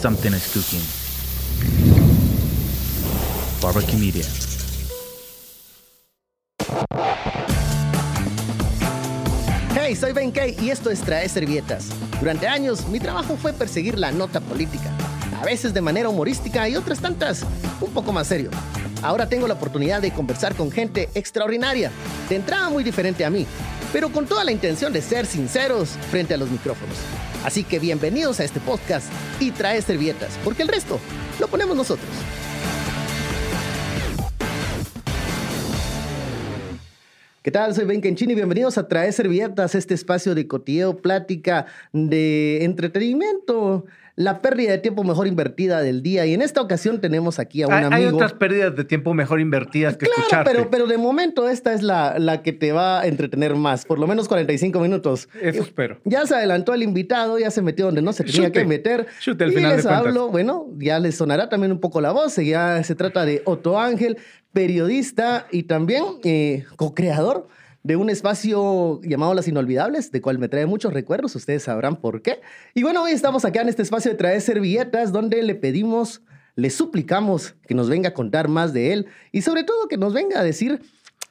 something is cooking. Barbecue Media. Hey, soy Ben Kay y esto es Trae Servietas. Durante años, mi trabajo fue perseguir la nota política, a veces de manera humorística y otras tantas un poco más serio. Ahora tengo la oportunidad de conversar con gente extraordinaria, de entrada muy diferente a mí, pero con toda la intención de ser sinceros frente a los micrófonos. Así que bienvenidos a este podcast y Trae Servietas, porque el resto lo ponemos nosotros. ¿Qué tal? Soy Ben Kenchini y bienvenidos a Traer Servietas, este espacio de cotilleo, plática, de entretenimiento, la pérdida de tiempo mejor invertida del día. Y en esta ocasión tenemos aquí a un Hay, amigo. hay otras pérdidas de tiempo mejor invertidas que Claro, escucharte. pero, pero de momento esta es la, la que te va a entretener más, por lo menos 45 minutos. Eso espero. Ya se adelantó el invitado, ya se metió donde no se tenía Chute. que meter. Chute al y final les hablo, bueno, ya les sonará también un poco la voz. Ya se trata de Otto Ángel, periodista y también eh, co-creador de un espacio llamado Las Inolvidables, de cual me trae muchos recuerdos, ustedes sabrán por qué. Y bueno, hoy estamos acá en este espacio de traer servilletas, donde le pedimos, le suplicamos que nos venga a contar más de él y sobre todo que nos venga a decir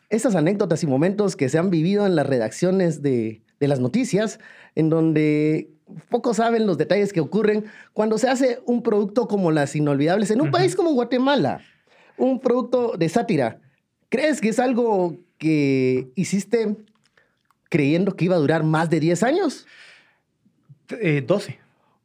esas anécdotas y momentos que se han vivido en las redacciones de, de las noticias, en donde pocos saben los detalles que ocurren cuando se hace un producto como Las Inolvidables en un país como Guatemala, un producto de sátira. ¿Crees que es algo que hiciste creyendo que iba a durar más de 10 años? Eh, 12.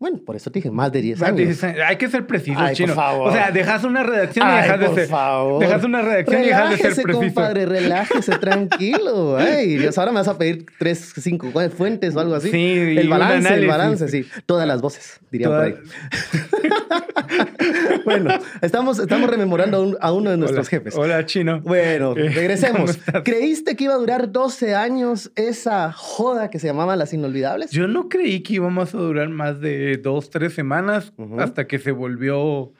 Bueno, por eso te dije más de 10 Más de años. 10 años. Hay que ser precisos, Ay, por chino. favor. O sea, dejas una redacción y dejas de por ser. favor. Dejas una redacción y dejas de ser Relájese, preciso. compadre, relájese, tranquilo. Ay, Dios, ahora me vas a pedir tres, cinco fuentes o algo así. Sí, el balance, el balance, sí. Todas las voces, diría Todas- por ahí. bueno, estamos, estamos rememorando a, un- a uno de nuestros Hola. jefes. Hola, chino. Bueno, Eh, ¿cómo regresemos. ¿Creíste que iba a durar 12 años esa joda que se llamaba Las Inolvidables? Yo no creí que íbamos a durar más de dos, tres semanas hasta que se volvió.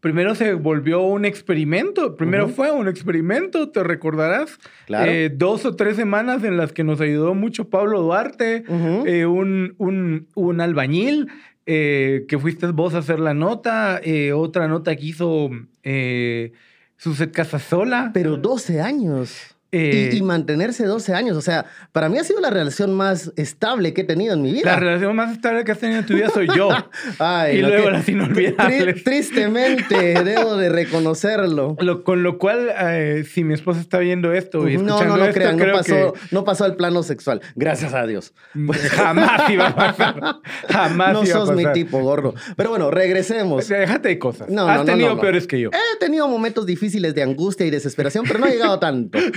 Primero se volvió un experimento. Primero fue un experimento, te recordarás. Claro. Eh, dos o tres semanas en las que nos ayudó mucho Pablo Duarte, eh, un, un, un albañil, eh, que fuiste vos a hacer la nota, otra nota que hizo Suset Casasola. Pero 12 años. Eh, y, y mantenerse 12 años. O sea, para mí ha sido la relación más estable que he tenido en mi vida. la relación más estable que has tenido en tu vida soy yo. Ay, y luego que- las inolvidables. Tri- tristemente, debo de reconocerlo. Lo- con lo cual, eh, si mi esposa está viendo esto y No, escuchando no, no esto, crean, no creo pasó, no pasó al plano sexual. Gracias a Dios. que jamás iba a pasar. Jamás no iba a sos mi pasar. tipo, gordo. Pero bueno, regresemos. O sea, déjate de cosas. No, Has no, no, tenido no, no. peores que yo. He tenido momentos difíciles de angustia y desesperación, pero no he llegado tanto.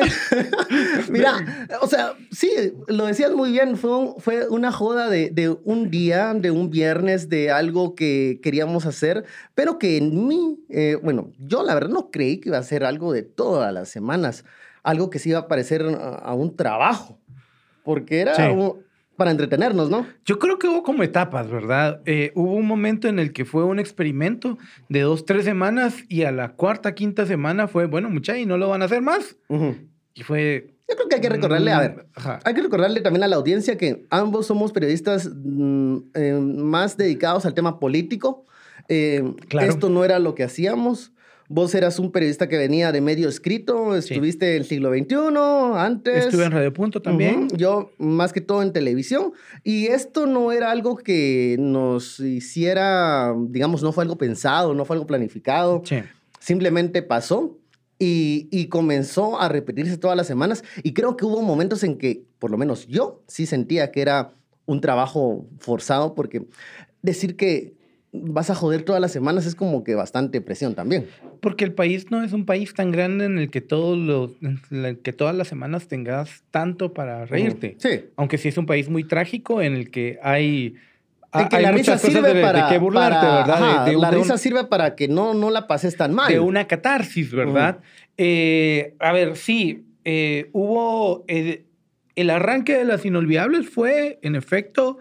Mira, o sea, sí, lo decías muy bien, fue, un- fue una joda de, de un día, de un viernes, de algo que queríamos hacer, pero que en mí, eh, bueno, yo la verdad no creí que iba a ser algo de todas las semanas, algo que se iba a parecer a, a un trabajo, porque era Sí. un- para entretenernos, ¿no? Yo creo que hubo como etapas, ¿verdad? Eh, hubo un momento en el que fue un experimento de dos, tres semanas y a la cuarta, quinta semana fue, bueno, mucha y no lo van a hacer más. Ujú. Y fue... Yo creo que hay que recordarle, a ver, mm, Ajá. Hay que recordarle también a la audiencia que ambos somos periodistas mm, eh, más dedicados al tema político. Eh, Claro. Esto no era lo que hacíamos. Vos eras un periodista que venía de medio escrito, Sí. estuviste en el siglo XXI, antes. Estuve en Radio Punto también. Ujú, Yo más que todo en televisión. Y esto no era algo que nos hiciera, digamos, no fue algo pensado, no fue algo planificado Sí. simplemente pasó y, y comenzó a repetirse todas las semanas. Y creo que hubo momentos en que, por lo menos yo, sí sentía que era un trabajo forzado, porque decir que vas a joder todas las semanas es como que bastante presión también. Porque el país no es un país tan grande en el que todos los, el que todas las semanas tengas tanto para reírte. Sí. Aunque sí es un país muy trágico en el que hay, En que hay la risa sirve de, de para... qué burlarte, para- ¿verdad? De- ajá, de, un- la un- risa sirve para que no, no la pases tan mal. de una catarsis, ¿verdad? Eh, a ver, sí, eh, hubo... eh, el arranque de las inolvidables fue, en efecto,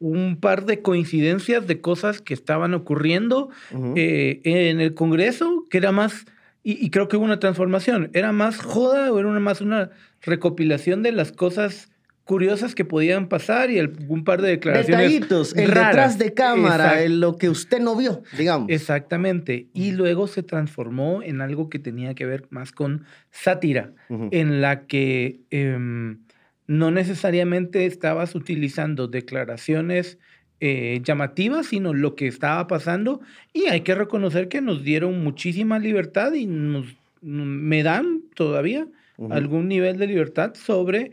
un par de coincidencias de cosas que estaban ocurriendo eh, en el Congreso, que era más, y, y creo que hubo una transformación, era más joda o era una, más una recopilación de las cosas curiosas que podían pasar y un par de declaraciones. Detallitos, el detrás de cámara, lo que usted no vio, digamos. Exactamente. Y luego se transformó en algo que tenía que ver más con sátira, en la que em, no necesariamente estabas utilizando declaraciones eh, llamativas, sino lo que estaba pasando. Y hay que reconocer que nos dieron muchísima libertad y nos, me dan todavía algún nivel de libertad sobre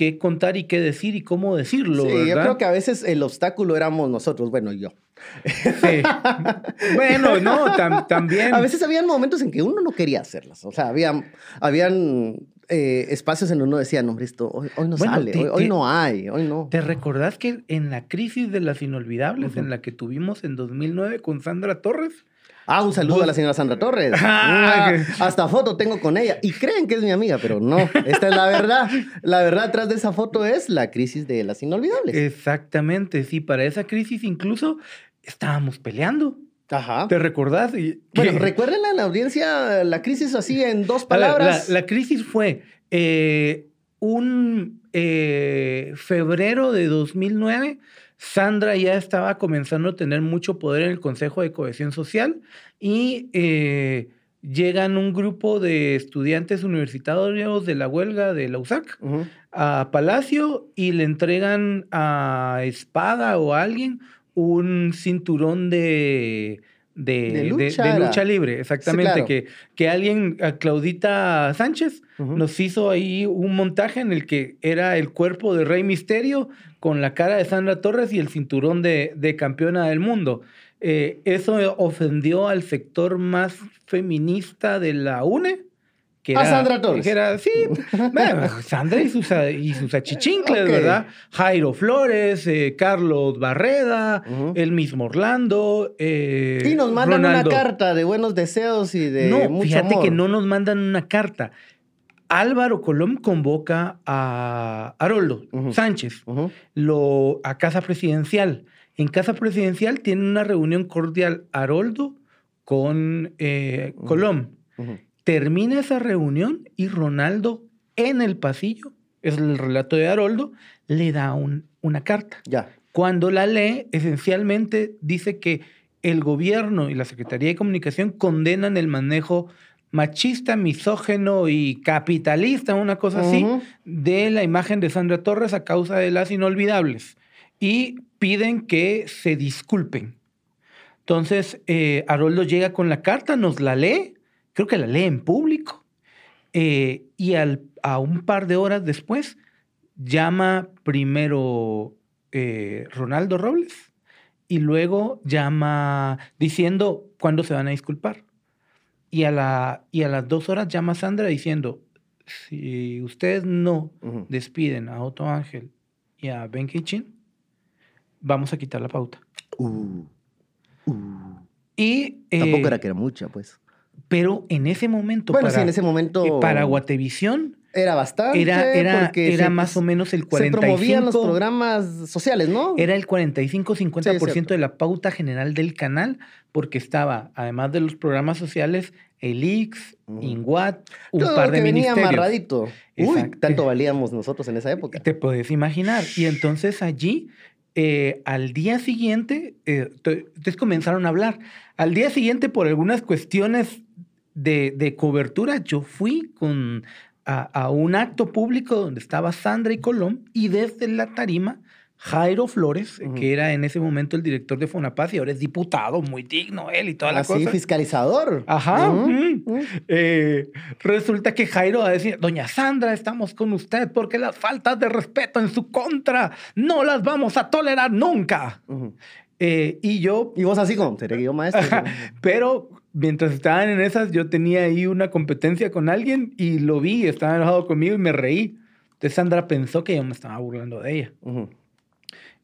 qué contar y qué decir y cómo decirlo. Sí, yo creo que a veces el obstáculo éramos nosotros, bueno, yo. Sí. bueno, no, también. A veces habían momentos en que uno no quería hacerlas. O sea, habían, habían eh, espacios en donde uno decía, no, hombre, esto hoy, no sale, hoy, no hay, hoy no. ¿Te recordás que en la crisis de las inolvidables, en la que tuvimos en 2009 con Sandra Torres, Ah, un saludo a la señora Sandra Torres. Ah, hasta foto tengo con ella. Y creen que es mi amiga, pero no. Esta es la verdad. La verdad detrás de esa foto es la crisis de las inolvidables. Exactamente. Sí, para esa crisis incluso estábamos peleando. Ajá. ¿Te recordás? Bueno, recuerden en la audiencia la crisis así en dos palabras. la, crisis fue eh, un eh, febrero de 2009 Sandra ya estaba comenzando a tener mucho poder en el Consejo de Cohesión Social y eh, llegan un grupo de estudiantes universitarios de la huelga de la USAC a Palacio y le entregan a Espada o a alguien un cinturón de de, lucha, libre, exactamente. que, que alguien, Claudita Sánchez, nos hizo ahí un montaje en el que era el cuerpo de Rey Misterio con la cara de Sandra Torres y el cinturón de, de campeona del mundo. Eh, eso ofendió al sector más feminista de la UNE a Sandra Torres. sí, Sandra y sus, y sus achichincles, ¿verdad? Jairo Flores, eh, Carlos Barreda, el mismo Orlando. Eh, y nos mandan una carta de buenos deseos y de no, fíjate que no nos mandan una carta. Álvaro Colón convoca a Haroldo Sánchez lo, a Casa Presidencial. En Casa Presidencial tiene una reunión cordial Haroldo con eh, Colón. Termina esa reunión y Ronaldo en el pasillo, es el relato de Haroldo, le da un, una carta. Ya. Cuando la lee, esencialmente dice que el gobierno y la Secretaría de Comunicación condenan el manejo machista, misógeno y capitalista, una cosa así, de la imagen de Sandra Torres a causa de las inolvidables. Y piden que se disculpen. Entonces, eh, Haroldo llega con la carta, nos la lee creo que la lee en público. Eh, y al, a un par de horas después llama primero eh, Ronaldo Robles y luego llama diciendo cuándo se van a disculpar. Y a, la, y a las dos horas llama Sandra diciendo, si ustedes no despiden a Otto Ángel y a Ben Kitchen, vamos a quitar la pauta. Uh, uh. Y, Tampoco era que era mucha, pues. Pero en ese momento. Bueno, sí, en ese momento. Eh, para Guatevisión. Era bastante. Era, era, era más o menos el 45. Se promovían los programas sociales, ¿no? Era el 45-50% de la pauta general del canal, porque estaba, además de los programas sociales, el Ix, Inguat, un par de que venía amarradito. Uy, tanto valíamos nosotros en esa época. Te puedes imaginar. Y entonces allí eh, al día siguiente, eh, entonces comenzaron a hablar. Al día siguiente, por algunas cuestiones de, cobertura, yo fui con, a, un acto público donde estaba Sandra y Colón y desde la tarima Jairo Flores, que era en ese momento el director de Fonapaz y ahora es diputado, muy digno él y toda la ah, cosa. Sí, fiscalizador. Ajá. Eh, resulta que Jairo va a decir, doña Sandra, estamos con usted porque las faltas de respeto en su contra no las vamos a tolerar nunca. Eh, y yo... Y vos así como, seré yo maestro. pero mientras estaban en esas, yo tenía ahí una competencia con alguien y lo vi, estaba enojado conmigo y me reí. Entonces Sandra pensó que yo me estaba burlando de ella.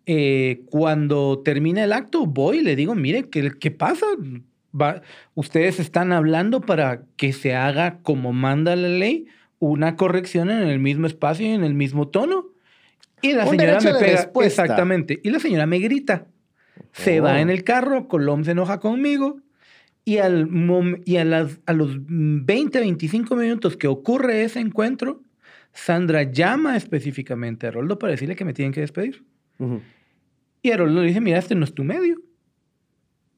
Eh, cuando termina el acto, voy y le digo, mire, ¿qué, qué pasa? ustedes están hablando para que se haga como manda la ley, una corrección en el mismo espacio y en el mismo tono. Y la señora me pega. Exactamente. Y la señora me grita. Se va oh. en el carro, Colom se enoja conmigo. Y, al y a, las, a los 20, 25 minutos que ocurre ese encuentro, Sandra llama específicamente a Aroldo para decirle que me tienen que despedir. Y Aroldo le dice, mira, este no es tu medio.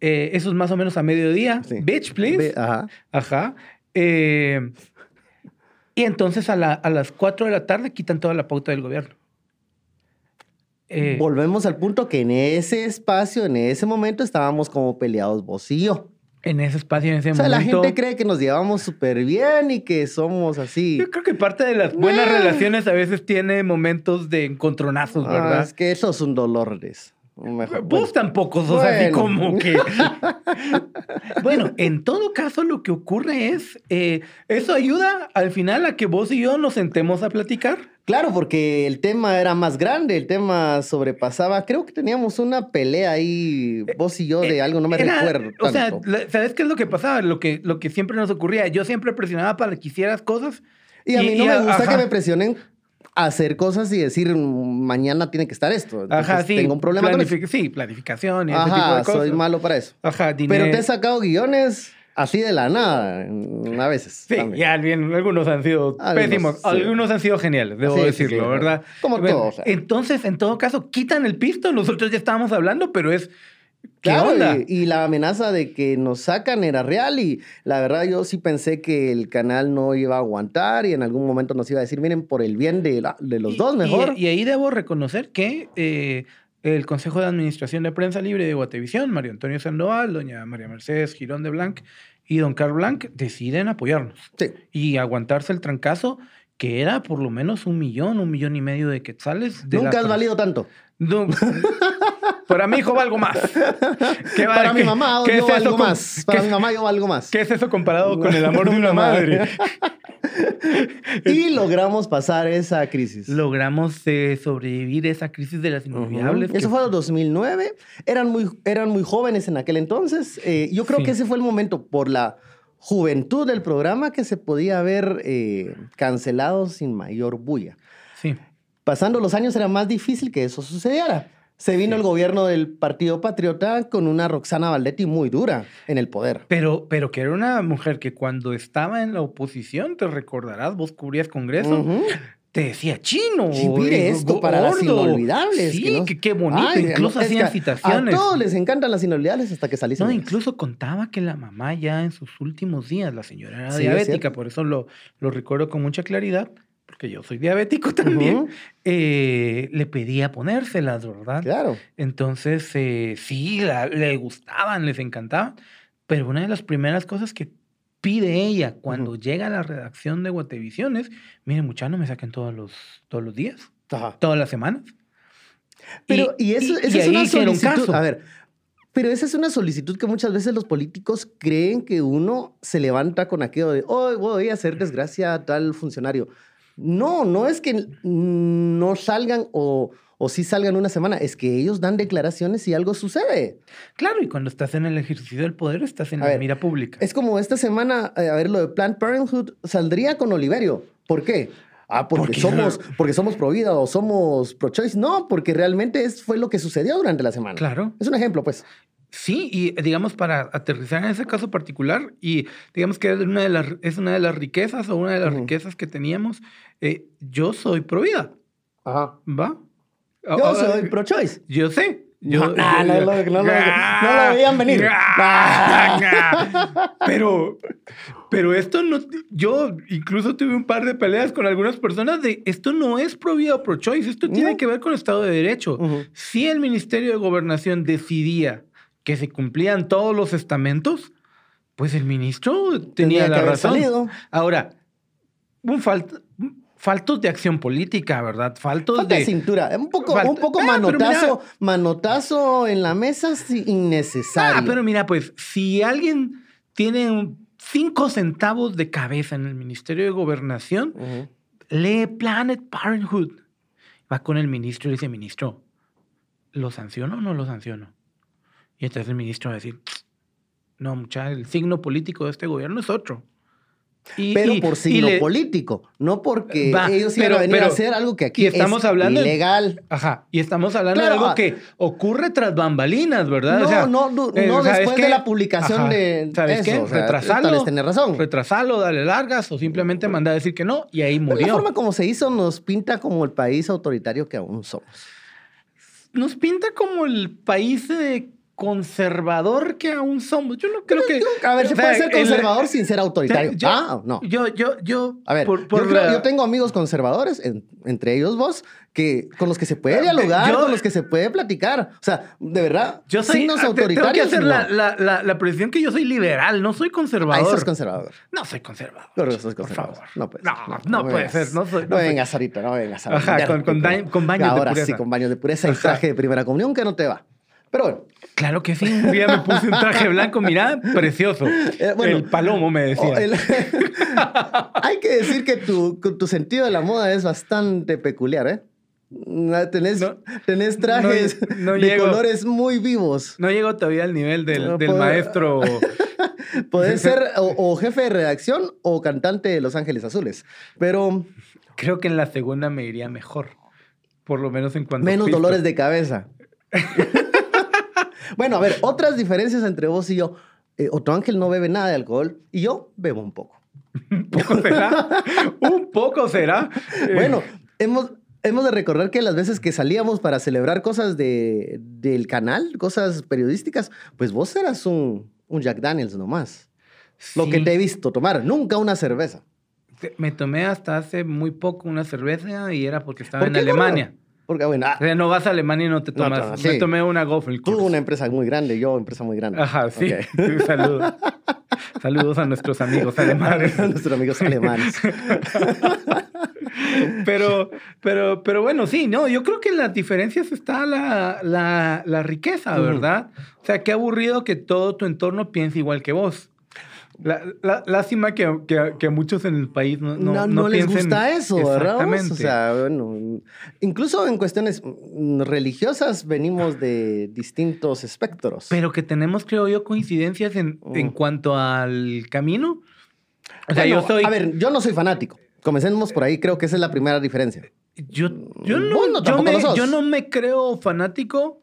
Eh, eso es más o menos a mediodía. Bitch, please. ajá. Ajá. Eh, y entonces a, las 4 de la tarde quitan toda la pauta del gobierno. Eh, Volvemos al punto que en ese espacio, en ese momento, estábamos como peleados vos y yo. En ese espacio, en ese o sea, la gente cree que nos llevamos súper bien y que somos así. Yo creo que parte de las buenas relaciones a veces tiene momentos de encontronazos, ah, ¿verdad? es que eso es un dolor. Vos tampoco sos así como que. bueno, en todo caso, lo que ocurre es. Eh, eso ayuda al final a que vos y yo nos sentemos a platicar. Claro, porque el tema era más grande, el tema sobrepasaba. Creo que teníamos una pelea ahí, vos y yo, de eh, algo, no me recuerdo. O sea, ¿sabes qué es lo que pasaba? Lo que, lo que siempre nos ocurría. Yo siempre presionaba para que hicieras cosas. Y a mí no me gusta que me presionen hacer cosas y decir mañana tiene que estar esto. Ajá, sí. Tengo un problema con eso. Sí, planificación y ese tipo de cosas. soy malo para eso. Ajá, Pero te he sacado guiones así de la nada, a veces. Sí, ya bien, algunos han sido pésimos, algunos han sido geniales, debo decirlo, ¿verdad? Como todos. Entonces, en todo caso, quitan el pisto, nosotros ya estábamos hablando, pero es Claro, y, la amenaza de que nos sacan era real y la verdad yo sí pensé que el canal no iba a aguantar y en algún momento nos iba a decir, miren, por el bien de, de los dos mejor. Y, ahí debo reconocer que eh, el Consejo de Administración de Prensa Libre de Guatevisión, Mario Antonio Sandoval, doña María Mercedes Girón de Blanc y don Carl Blanc deciden apoyarnos y aguantarse el trancazo que era por lo menos un millón, un millón y medio de quetzales. Nunca has valido tanto. Para mi hijo valgo más. Para mi mamá yo valgo más. Para mi mamá yo valgo más. ¿Qué es eso comparado con el amor de una madre? y logramos pasar esa crisis. Logramos eh, sobrevivir esa crisis de las inolvidables. Eso fue en 2009. Eran muy, eran muy jóvenes en aquel entonces. Eh, yo creo que ese fue el momento por la juventud del programa que se podía haber eh, cancelado sin mayor bulla. Sí. Pasando los años era más difícil que eso sucediera. Se vino el gobierno del Partido Patriota con una Roxana Valdetti muy dura en el poder. Pero, pero que era una mujer que cuando estaba en la oposición, te recordarás, vos cubrías Congreso, te decía chino. Sí, mire esto para las inolvidables. Sí, que qué bonito. incluso hacían citaciones. A todos les encantan las inolvidables hasta que saliste. No, incluso contaba que la mamá ya en sus últimos días, la señora era diabética, por eso lo, lo recuerdo con mucha claridad porque yo soy diabético también, eh, le pedía ponérselas, ¿verdad? Claro. Entonces, eh, sí, le gustaban, les encantaban, pero una de las primeras cosas que pide ella cuando llega a la redacción de Guatevisiones, mire, muchachos, no me saquen todos los, todos los días, todas las semanas. Pero, y, eso, es una solicitud. A ver, pero esa es una solicitud que muchas veces los políticos creen que uno se levanta con aquello de, oh, voy a hacer desgracia a tal funcionario. No, no es que no salgan o, o sí salgan una semana, es que ellos dan declaraciones y algo sucede. Claro, y cuando estás en el ejercicio del poder, estás en la mira pública. Es como esta semana, eh, a ver, lo de Planned Parenthood saldría con Oliverio. ¿Por qué? Ah, porque, somos, porque somos pro vida o somos pro choice. No, porque realmente es, fue lo que sucedió durante la semana. Claro. Es un ejemplo, pues. Sí, y digamos, para aterrizar en ese caso particular, y digamos que es una de las, es una de las riquezas o una de las riquezas que teníamos, eh, yo soy pro vida. Ajá. ¿Va? Yo soy pro choice. Yo sé. Yo, no, no, no, no, lo veían venir. pero, pero esto no. Yo incluso tuve un par de peleas con algunas personas de esto no es pro vida o pro choice, esto tiene que ver con el Estado de Derecho. Si el Ministerio de Gobernación decidía que se cumplían todos los estamentos, pues el ministro tenía, la razón. Ahora, un faltos de acción política, ¿verdad? Faltos Falta de cintura, un poco, un poco ah, manotazo, manotazo en la mesa innecesario. Ah, pero mira, pues si alguien tiene cinco centavos de cabeza en el Ministerio de Gobernación, lee Planet Parenthood. Va con el ministro y dice, ministro, ¿lo sanciono o no lo sanciono? Y entonces el ministro va a decir, no, mucha, el signo político de este gobierno es otro. Y- pero y- por signo le- político, no porque Va, ellos iban pero- a venir a hacer algo que aquí y estamos es hablando de- ilegal. Ajá, y estamos hablando Claro, de algo ah. que ocurre tras bambalinas, ¿verdad? No, O sea, no, no, eh, no ¿sabes después de la publicación Ajá, de ¿Sabes eso, qué? o sea, retrasalo. tenés razón. Retrasalo, dale largas o simplemente manda a decir que no y ahí Pero la murió. forma como se hizo nos pinta como el país autoritario que aún somos. Nos pinta como el país eh, conservador que aún somos. Yo no creo que... A ver, se puede ser el- conservador sin ser autoritario. Yo- ah, no. Yo, yo, yo... A ver, por- por yo, creo- la- yo tengo amigos conservadores, en- entre ellos vos, que, con los que se puede Ah, dialogar, yo- con los que se puede platicar. O sea, de verdad, Yo soy, signos ah, autoritarios. Tengo que hacer no. la, la, la, la precisión que yo soy liberal, no soy Ah, conservador. eso es conservador. No soy conservador. Que sos Por favor. No, No, ser, no puede vengas. ser, no soy- no No vengas ahorita, no vengas a Ajá, con- con baños de Ahora sí, pureza. con baños de pureza y traje de primera comunión que no te va. Pero bueno, Claro que sí. Un día me puse un traje blanco, mira, precioso. Eh, bueno, el palomo me decía. o el- hay que decir que tu, tu sentido de la moda es bastante peculiar, ¿eh? Na- Tenés, No, tenés trajes no de llego. colores muy vivos. No llego todavía al nivel del, del maestro. Podés ser o, o jefe de redacción o cantante de Los Ángeles Azules. Pero Creo que en la segunda me iría mejor. Por lo menos en cuanto a menos dolores de cabeza. Bueno, a ver, otras diferencias entre vos y yo. Eh, Otro Ángel no bebe nada de alcohol y yo bebo un poco. Un poco será. Un poco será. Eh, Bueno, hemos, hemos de recordar que las veces que salíamos para celebrar cosas de, del canal, cosas periodísticas, pues vos eras un, un Jack Daniels nomás. Lo sí. que te he visto tomar, nunca una cerveza. Me tomé hasta hace muy poco una cerveza y era porque estaba ¿Por en Alemania. gordo? Porque, bueno, ah, O sea, no vas a Alemania y no te No, tomas. no, sí. Me tomé una Goffel. tú una empresa muy grande, yo empresa muy grande. Ajá, sí. Saludos. Saludos a nuestros amigos alemanes. Nuestros amigos alemanes. Pero, pero, pero bueno, sí, no, yo creo que en las diferencias está la, la, la riqueza. ¿verdad? O sea, qué aburrido que todo tu entorno piense igual que vos. La, la- lástima que, que, que muchos en el país no, no, No, no les gusta eso, ¿verdad? Exactamente. O sea, bueno, incluso en cuestiones religiosas venimos de distintos espectros. pero que tenemos, creo yo, coincidencias en, Mm. en cuanto al camino. O sea, Bueno, yo soy... A ver, yo no soy fanático. Comencemos por ahí, creo que esa es la primera diferencia. Yo, yo, no, Bueno, yo, me, no me creo fanático,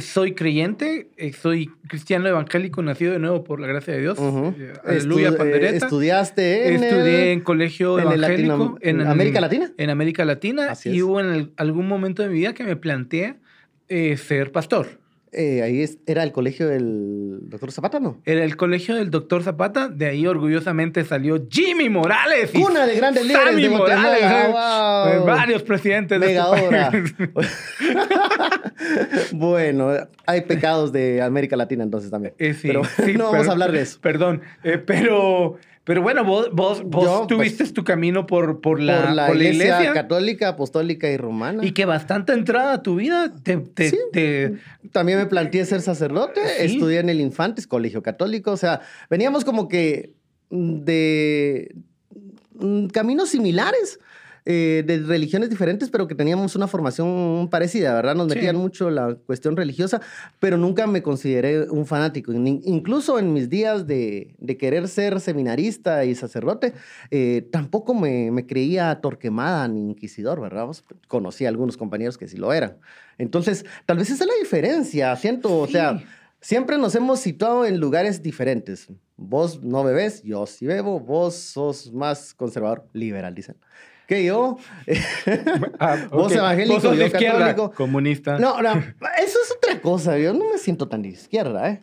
soy creyente, eh, soy cristiano evangélico, nacido de nuevo por la gracia de Dios. Eh, Aleluya, Estu- eh, pandereta. estudiaste en Estudié el- en colegio en evangélico. En América Latina. En América Latina. Así y es. hubo en el- algún momento de mi vida que me planteé eh, ser pastor. Eh, ahí es- era el colegio del doctor Zapata, ¿no? Era el colegio del doctor Zapata, de ahí orgullosamente salió Jimmy Morales. y Cuna de grandes líderes Sammy de Morales. Wow. eh, Varios presidentes de Mega este obra. país. bueno, hay pecados de América Latina entonces también. Eh, sí, pero sí, no vamos pero- a hablar de eso. Perdón, eh, pero, pero bueno, vos, vos, vos Yo, tuviste pues, tu camino por, por, la, por la, por la iglesia, católica, apostólica y romana. y que bastante entrada a tu vida te, te- Sí. te- También me planteé ser sacerdote, Sí. estudié en el Infantes, colegio católico, o sea, veníamos como que de mm, caminos similares, eh, de religiones diferentes, pero que teníamos una formación parecida, ¿verdad? Nos Sí. metían mucho la cuestión religiosa, pero nunca me consideré un fanático. Incluso en mis días de, de querer ser seminarista y sacerdote, eh, tampoco me, me creía torquemada ni inquisidor, ¿verdad? Vos Conocí a algunos compañeros que sí lo eran. Entonces, tal vez esa es la diferencia, siento, o sea, Sí. siempre nos hemos situado en lugares diferentes. Vos no bebés, yo sí bebo, vos sos más conservador, liberal, dicen. Que yo, Ah, Vos evangélico, Vos sos yo de izquierda, católico. comunista. no, no, eso es otra cosa, yo no me siento tan de izquierda, ¿eh?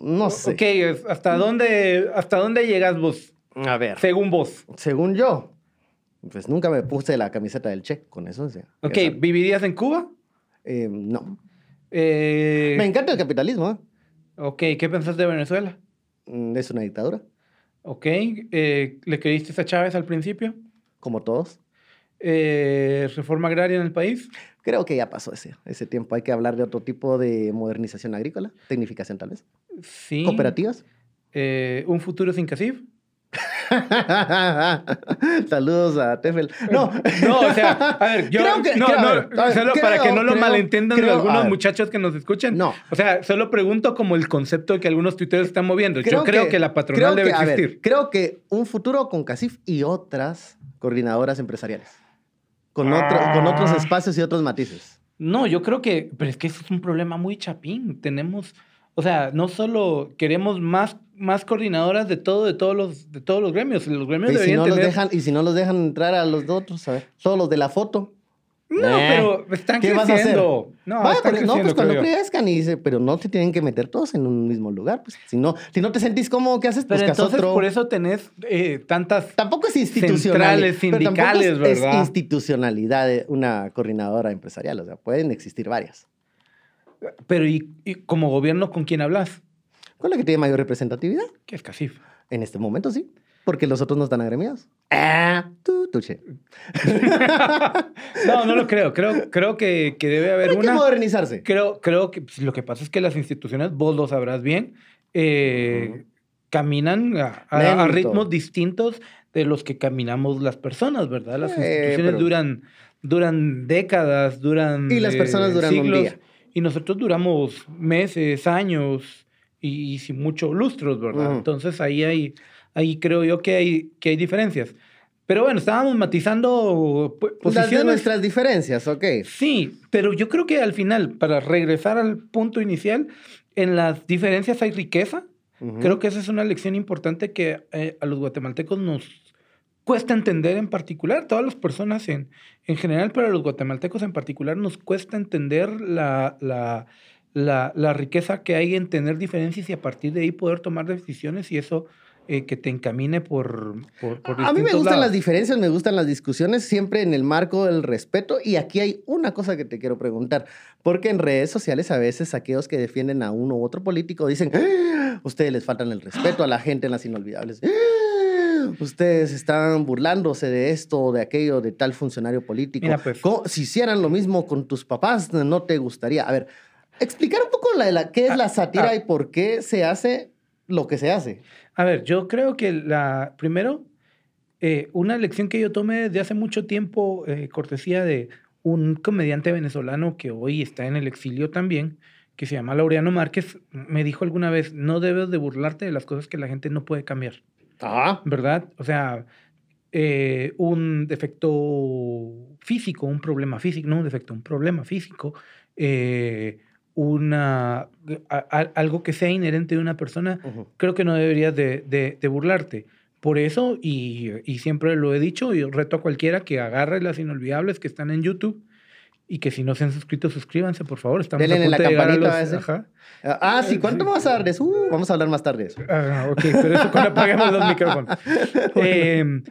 No sé. Ok, ¿hasta dónde, ¿hasta dónde llegas vos? A ver. Según vos. Según yo, pues nunca me puse la camiseta del Che, con eso. o sea, ya Ok. ¿vivirías en Cuba? Eh, no. Eh, Me encanta el capitalismo, ¿eh? ok, ¿qué pensás de Venezuela? Mm, Es una dictadura, Ok, eh, ¿le creíste a Chávez al principio? Como todos. Eh, ¿Reforma agraria en el país? Creo que ya pasó ese, ese tiempo. Hay que hablar de otro tipo de modernización agrícola, tecnificación tal vez. Sí. Cooperativas. Eh, ¿Un futuro sin CACIF? Saludos a Tefel. No, no, o sea, a ver, yo Creo que- no, creo- no, ver, solo creo- para que no lo a algunos muchachos que nos escuchen. No. O sea, solo pregunto como el concepto que algunos tuiteros están moviendo. yo creo que, la patronal debe que- a ver, existir. creo que un futuro con CACIF y otras coordinadoras empresariales. Con, otro- Ah. con otros espacios y otros matices. No, yo creo que, pero es que eso es un problema muy chapín. Tenemos, o sea, no solo queremos más, más coordinadoras de todo, de todos los, de todos los gremios. Los gremios Y si, deberían no los tener. dejan, y si no los dejan entrar a los otros, a ver, todos los de la foto. No, Eh, pero están ¿qué vas a hacer? No, Vaya, están pero no, pues cuando crezcan y dice, pero no se tienen que meter todos en un mismo lugar. Pues, si, no, si no te sentís cómodo, ¿qué haces? Pero Buscas entonces otro. por eso tenés eh, tantas Tampoco es institucional. Centrales pero tampoco sindicales, es, ¿verdad? Es institucionalidad de una coordinadora empresarial. O sea, pueden existir varias. Pero ¿y, y como gobierno con quién hablas? ¿Cuál es la que tiene mayor representatividad? ¿Qué es CACIF? En este momento sí. Porque los otros no están agremiados. Ah, tú, tuche. No, no lo creo. Creo, creo que, que debe haber Pero hay que una. modernizarse. Creo, creo que pues, lo que pasa es que las instituciones, vos lo sabrás bien, eh, caminan a, a- a Lento. ritmos distintos de los que caminamos las personas, ¿verdad? Las Eh, instituciones pero- duran, duran décadas, duran. Y las eh, personas duran un siglos, día. Y nosotros duramos meses, años y, y sin muchos lustros, ¿verdad? Ujú. Entonces ahí hay, ahí creo yo que hay, que hay diferencias. Pero bueno, estábamos matizando pu- Las de posiciones. nuestras diferencias, ok. Sí, pero yo creo que al final, para regresar al punto inicial, en las diferencias hay riqueza. Ujú. Creo que esa es una lección importante que eh, a los guatemaltecos nos cuesta entender en particular, todas las personas en, en general, pero los guatemaltecos en particular nos cuesta entender la, la, la, la riqueza que hay en tener diferencias y a partir de ahí poder tomar decisiones y eso eh, que te encamine por, por, por A mí me gustan las diferencias, me gustan las discusiones, siempre en el marco del respeto. Y aquí hay una cosa que te quiero preguntar, porque en redes sociales a veces aquellos que defienden a uno u otro político dicen, "Ah, ustedes les faltan el respeto a la gente en las inolvidables. "Ah, Ustedes están burlándose de esto o de aquello, de tal funcionario político. Mira, pues. ¿Cómo- Si hicieran lo mismo con tus papás, no te gustaría. A ver, explicar un poco la, la- qué es Ah, la sátira ah. y por qué se hace lo que se hace. A ver, yo creo que la primero, eh, una lección que yo tomé desde hace mucho tiempo, eh, cortesía de un comediante venezolano que hoy está en el exilio también, que se llama Laureano Márquez, me dijo alguna vez, no debes de burlarte de las cosas que la gente no puede cambiar, Ajá. ¿verdad? O sea, eh, un defecto físico, un problema físico, no un defecto, un problema físico, eh, una, a- a- algo que sea inherente de una persona, creo que no deberías de, de- de burlarte. Por eso, y, y siempre lo he dicho, y reto a cualquiera que agarre las inolvidables que están en YouTube y que si no se han suscrito, suscríbanse, por favor. Estamos Denle a en la punto de campanita los- ese. Ajá. Ah, sí, ¿cuánto Sí. vas a dar de eso? Uh, vamos a hablar más tarde de eso. Ah, ok, pero eso cuando apaguemos los micrófonos. Eh,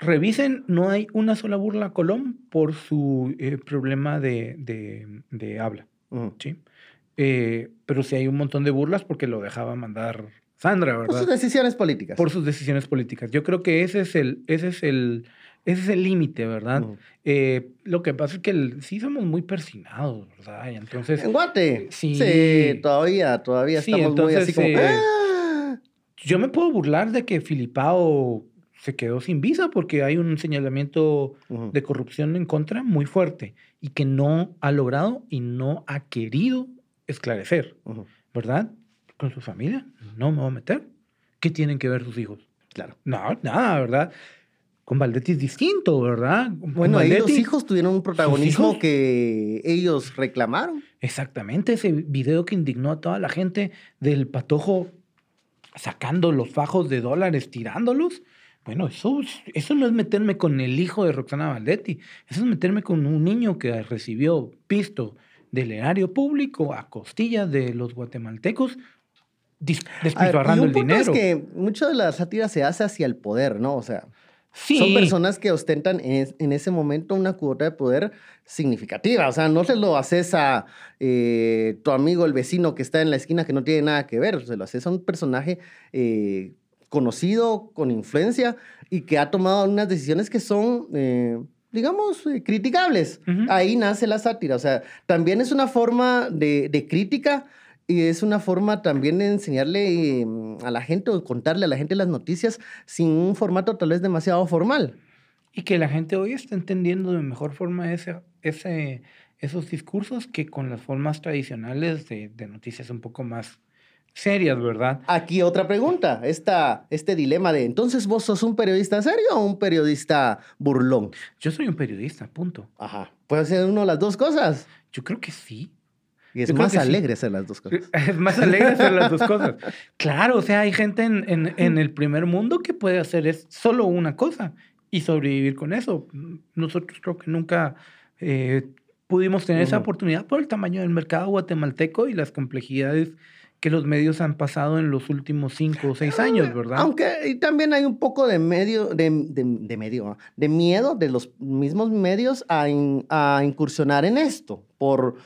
revisen, no hay una sola burla a Colón por su eh, problema de, de- de habla. ¿sí? Eh, pero sí hay un montón de burlas porque lo dejaba mandar Sandra, Por ¿verdad? sus decisiones políticas. por sus decisiones políticas. Yo creo que ese es el, ese es el, ese es el límite, ¿verdad? Ujú. Eh, lo que pasa es que el- sí somos muy persinados, ¿verdad? Y entonces, En Guate. Sí. Sí, todavía, todavía Sí, estamos muy así como. entonces, eh, "Ah". yo me puedo burlar de que Filipao se quedó sin visa porque hay un señalamiento Ujú. de corrupción en contra muy fuerte y que no ha logrado y no ha querido esclarecer, Ujú. ¿verdad? Con su familia, no me voy a meter. ¿Qué tienen que ver sus hijos? Claro. No, nada, ¿verdad? Con Valdetti es distinto, ¿verdad? Con Bueno, ahí los hijos tuvieron un protagonismo que ellos reclamaron. Exactamente, ese video que indignó a toda la gente del patojo sacando los fajos de dólares, tirándolos. Bueno, eso, es- eso no es meterme con el hijo de Roxana Valdetti, eso es meterme con un niño que recibió pisto del erario público a costillas de los guatemaltecos, despilfarrando el dinero. es que mucho de la sátira se hace hacia el poder, ¿no? O sea, sí, son personas que ostentan en, es- en ese momento una cuota de poder significativa. O sea, no se lo haces a eh, tu amigo, el vecino que está en la esquina que no tiene nada que ver. Se lo haces a un personaje eh, conocido, con influencia y que ha tomado unas decisiones que son, eh, digamos, criticables. Ahí nace la sátira. O sea, también es una forma de, de crítica y es una forma también de enseñarle eh, a la gente o contarle a la gente las noticias sin un formato tal vez demasiado formal. Y que la gente hoy está entendiendo de mejor forma ese, ese, esos discursos que con las formas tradicionales de, de noticias un poco más serias, ¿verdad? Aquí otra pregunta, esta, este dilema de, entonces vos sos un periodista serio o un periodista burlón? Yo soy un periodista, punto. Ajá. ¿Puede ser uno de las dos cosas? Yo creo que sí. Y es más sí. alegre hacer las dos cosas. Es más alegre hacer las dos cosas. Claro, o sea, hay gente en, en- en el primer mundo que puede hacer es solo una cosa y sobrevivir con eso. Nosotros creo que nunca eh, pudimos tener esa oportunidad por el tamaño del mercado guatemalteco y las complejidades que los medios han pasado en los últimos cinco o seis años, ¿verdad? Aunque y también hay un poco de medio, de, de- de medio, de miedo de los mismos medios a, in- a incursionar en esto, por,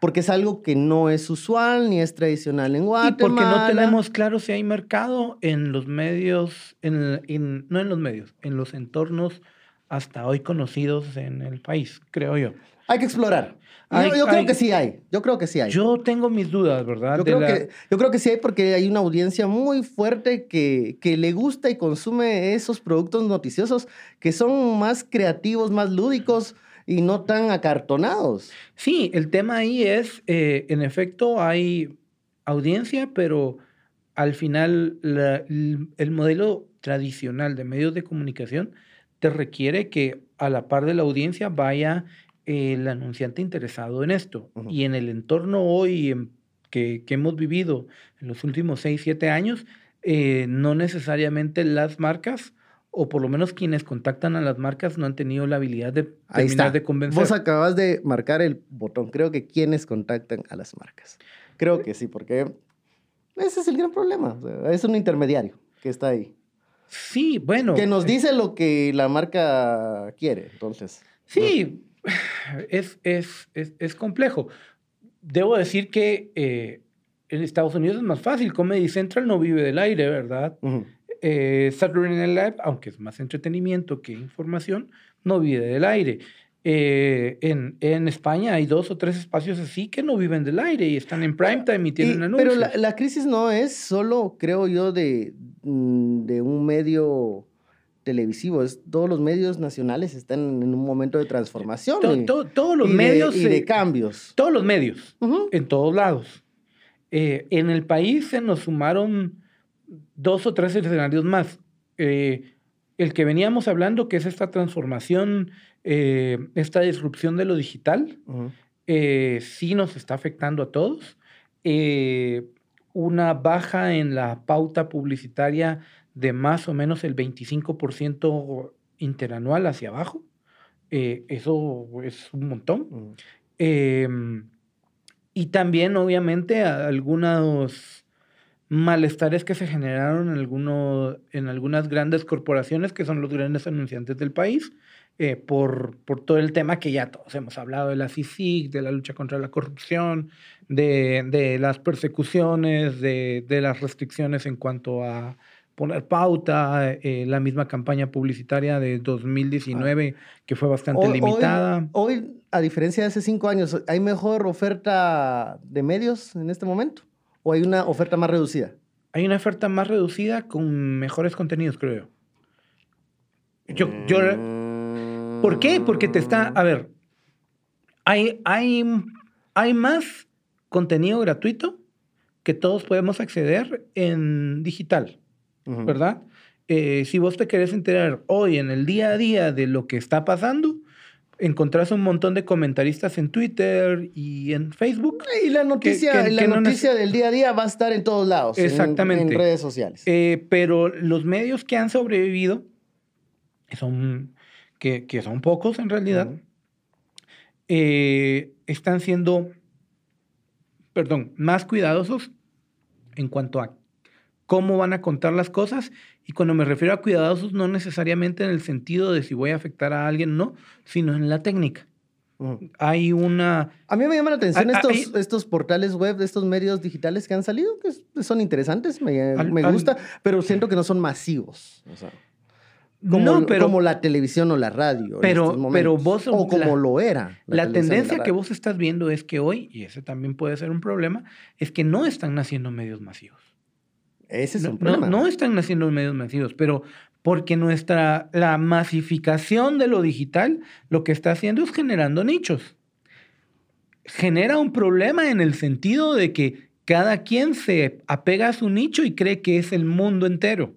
porque es algo que no es usual ni es tradicional en Y Guatemala. porque no tenemos claro si hay mercado en los medios, en, en- no en los medios, en los entornos hasta hoy conocidos en el país, creo yo. Hay que explorar. Yo- Hay- yo, creo hay- que sí hay. Yo creo que sí hay. Yo tengo mis dudas, ¿verdad? Yo creo, la- que, yo creo que sí hay porque hay una audiencia muy fuerte que, que le gusta y consume esos productos noticiosos que son más creativos, más lúdicos y no tan acartonados. Sí, el tema ahí es, eh, en efecto, hay audiencia, pero al final la- el, el modelo tradicional de medios de comunicación te requiere que a la par de la audiencia vaya el anunciante interesado en esto. Y en el entorno hoy en que, que hemos vivido en los últimos 6, 7 años, eh, no necesariamente las marcas, o por lo menos quienes contactan a las marcas, no han tenido la habilidad de Ahí terminar está. de convencer. Vos acabas de marcar el botón. Creo que quienes contactan a las marcas. Creo que sí, porque ese es el gran problema. O sea, es un intermediario que está ahí. Sí, bueno. Que nos dice lo que la marca quiere. Entonces. Sí, es, es, es, es complejo. Debo decir que eh, en Estados Unidos es más fácil. Comedy Central no vive del aire, ¿verdad? Eh, Saturday Night Live, aunque es más entretenimiento que información, no vive del aire. Eh, en, en España hay dos o tres espacios así que no viven del aire y están en prime time y tienen Y- anuncios. Pero la, la crisis no es solo, creo yo, de, mm, de un medio televisivo. Es, todos los medios nacionales están en un momento de transformación. To- y- to- todos los y de- medios. y de, eh, cambios. todos los medios. Ujú. en todos lados. Eh, en el país se nos sumaron dos o tres escenarios más. Eh, el que veníamos hablando, que es esta transformación, eh, esta disrupción de lo digital, eh, sí nos está afectando a todos. Una baja en la pauta publicitaria de más o menos el 25% interanual hacia abajo. Eso es un montón. Y también, obviamente, algunos malestares que se generaron en, alguno- en algunas grandes corporaciones que son los grandes anunciantes del país, eh, por, por todo el tema que ya todos hemos hablado de la CICIG, de la lucha contra la corrupción, de, de las persecuciones, de, de las restricciones en cuanto a poner pauta, eh, la misma campaña publicitaria de 2019 que fue bastante Hoy- hoy- limitada. Hoy, a diferencia de hace cinco años, ¿hay mejor oferta de medios en este momento? ¿O hay una oferta más reducida? Hay una oferta más reducida con mejores contenidos, creo yo. Yo, yo ¿Por qué? Porque te está. A ver, hay, hay, hay más contenido gratuito que todos podemos acceder en digital. ¿verdad? Eh, si vos te querés enterar hoy en el día a día de lo que está pasando, encontrás un montón de comentaristas en Twitter y en Facebook. Y la noticia, que- la que no noticia del día a día va a estar en todos lados. en- Exactamente. En, redes sociales. Eh, pero los medios que han sobrevivido, que son, que, que son pocos en realidad, eh, están siendo, perdón, más cuidadosos en cuanto a cómo van a contar las cosas. Y cuando me refiero a cuidadosos, no necesariamente en el sentido de si voy a afectar a alguien no, sino en la técnica. Ujú. Hay una... A mí me llaman la atención Ah, ah, estos, estos portales web, estos medios digitales que han salido, que son interesantes, me, Al- me al- gusta, pero siento que no son masivos. o sea, como, no, pero como la televisión o la radio. en Pero- estos pero vos- O como la- lo era. la, y tendencia la que vos estás viendo es que hoy, y ese también puede ser un problema, es que no están naciendo medios masivos. Ese es no, un problema. no, no están naciendo medios masivos, pero porque nuestra, la masificación de lo digital lo que está haciendo es generando nichos. Genera un problema en el sentido de que cada quien se apega a su nicho y cree que es el mundo entero.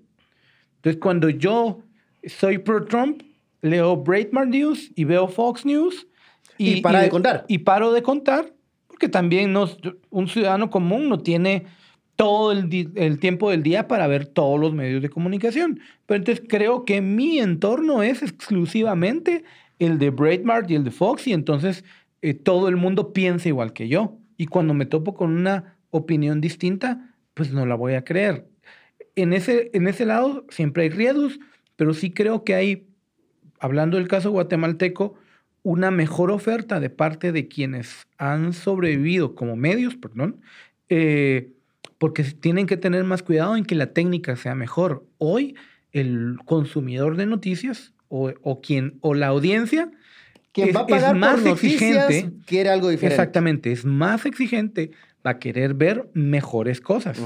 Entonces, cuando yo soy pro Trump, leo Breitbart News y veo Fox News. Y para de contar. Y paro de contar, porque también no, un ciudadano común no tiene todo el, el tiempo del día para ver todos los medios de comunicación. Pero entonces creo que mi entorno es exclusivamente el de Breitbart y el de Fox, y entonces eh, todo el mundo piensa igual que yo. Y cuando me topo con una opinión distinta, pues no la voy a creer. En ese, en ese lado siempre hay riesgos, pero sí creo que hay, hablando del caso guatemalteco, una mejor oferta de parte de quienes han sobrevivido como medios, perdón, eh, porque tienen que tener más cuidado en que la técnica sea mejor. Hoy el consumidor de noticias o, o quien o la audiencia Quien es- va a es pagar más por noticias exigente. quiere algo diferente. exactamente es más exigente, va a querer ver mejores cosas.